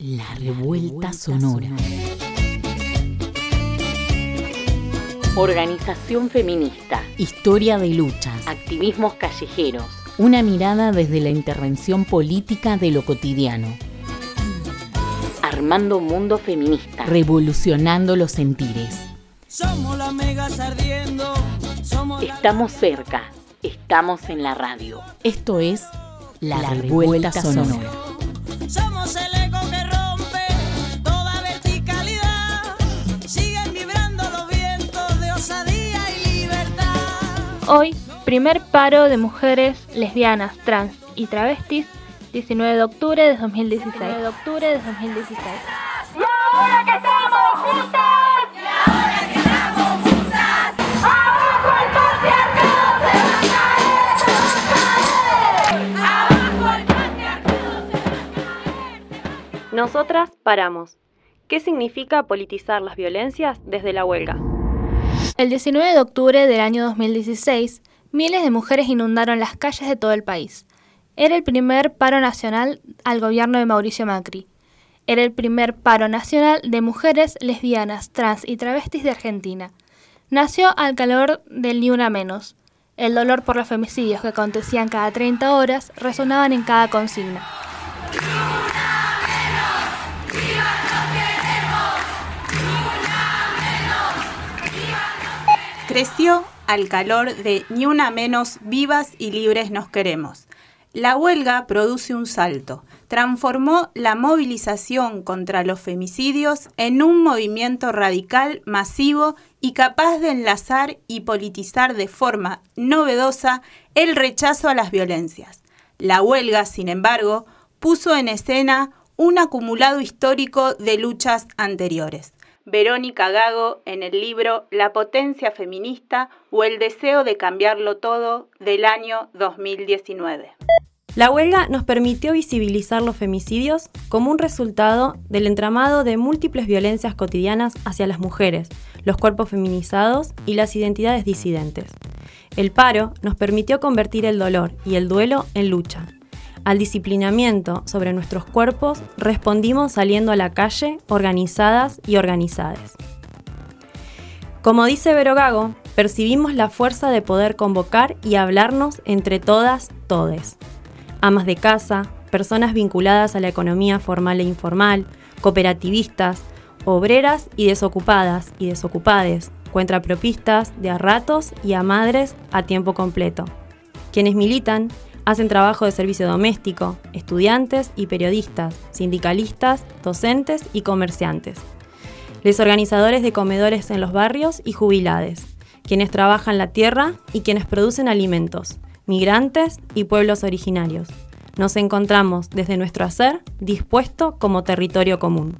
La revuelta sonora. Organización feminista. Historia de luchas. Activismos callejeros. Una mirada desde la intervención política de lo cotidiano. Armando mundo feminista. Revolucionando los sentires. Somos las megas ardiendo. Estamos cerca. Estamos en la radio. Esto es La, revuelta, sonora. Hoy, primer paro de mujeres lesbianas, trans y travestis, 19 de octubre de 2016. 19 de octubre de 2016. Y ahora que estamos juntas. Y ahora que estamos juntas. Abajo el patriarcado se va a caer, se va a caer. Abajo el patriarcado se va a caer. Nosotras paramos. ¿Qué significa politizar las violencias desde la huelga? El 19 de octubre del año 2016, miles de mujeres inundaron las calles de todo el país. Era el primer paro nacional al gobierno de Mauricio Macri. Era el primer paro nacional de mujeres lesbianas, trans y travestis de Argentina. Nació al calor del Ni Una Menos. El dolor por los femicidios que acontecían cada 30 horas resonaban en cada consigna. Creció al calor de Ni una menos vivas y libres nos queremos. La huelga produce un salto. Transformó la movilización contra los femicidios en un movimiento radical, masivo y capaz de enlazar y politizar de forma novedosa el rechazo a las violencias. La huelga, sin embargo, puso en escena un acumulado histórico de luchas anteriores. Verónica Gago en el libro La potencia feminista o el deseo de cambiarlo todo del año 2019. La huelga nos permitió visibilizar los femicidios como un resultado del entramado de múltiples violencias cotidianas hacia las mujeres, los cuerpos feminizados y las identidades disidentes. El paro nos permitió convertir el dolor y el duelo en lucha, al disciplinamiento sobre nuestros cuerpos respondimos saliendo a la calle organizadas y organizadas. Como dice Vero Gago, percibimos la fuerza de poder convocar y hablarnos entre todas, todes. Amas de casa, personas vinculadas a la economía formal e informal, cooperativistas, obreras y desocupadas y desocupades, cuentapropistas de a ratos y a madres a tiempo completo. Quienes militan Hacen trabajo de servicio doméstico, estudiantes y periodistas, sindicalistas, docentes y comerciantes. Los organizadores de comedores en los barrios y jubilades, quienes trabajan la tierra y quienes producen alimentos, migrantes y pueblos originarios. Nos encontramos desde nuestro hacer dispuesto como territorio común.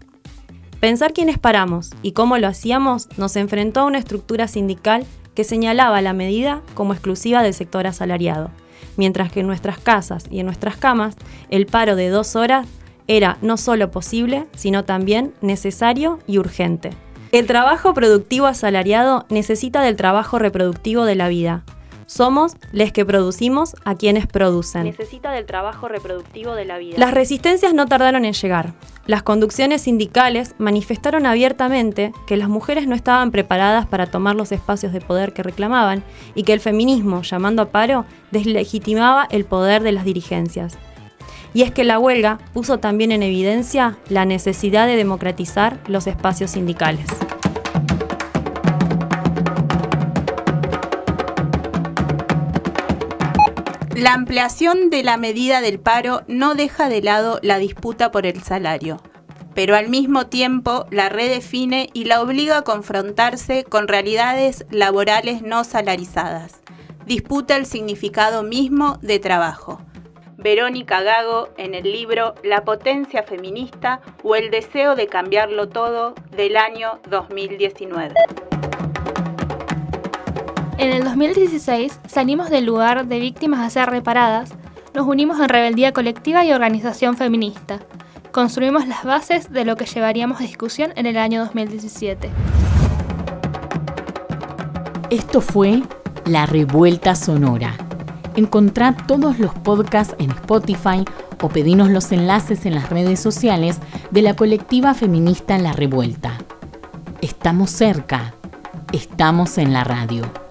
Pensar quiénes paramos y cómo lo hacíamos nos enfrentó a una estructura sindical que señalaba la medida como exclusiva del sector asalariado mientras que en nuestras casas y en nuestras camas el paro de dos horas era no solo posible, sino también necesario y urgente. El trabajo productivo asalariado necesita del trabajo reproductivo de la vida, somos les que producimos a quienes producen. Necesita del trabajo reproductivo de la vida. Las resistencias no tardaron en llegar. Las conducciones sindicales manifestaron abiertamente que las mujeres no estaban preparadas para tomar los espacios de poder que reclamaban y que el feminismo, llamando a paro, deslegitimaba el poder de las dirigencias. Y es que la huelga puso también en evidencia la necesidad de democratizar los espacios sindicales. La ampliación de la medida del paro no deja de lado la disputa por el salario, pero al mismo tiempo la redefine y la obliga a confrontarse con realidades laborales no salarizadas. Disputa el significado mismo de trabajo. Verónica Gago en el libro La potencia feminista o el deseo de cambiarlo todo del año 2019. En el 2016 salimos del lugar de víctimas a ser reparadas, nos unimos en rebeldía colectiva y organización feminista. Construimos las bases de lo que llevaríamos a discusión en el año 2017. Esto fue La Revuelta Sonora. Encontrá todos los podcasts en Spotify o pedinos los enlaces en las redes sociales de la colectiva feminista La Revuelta. Estamos cerca, estamos en la radio.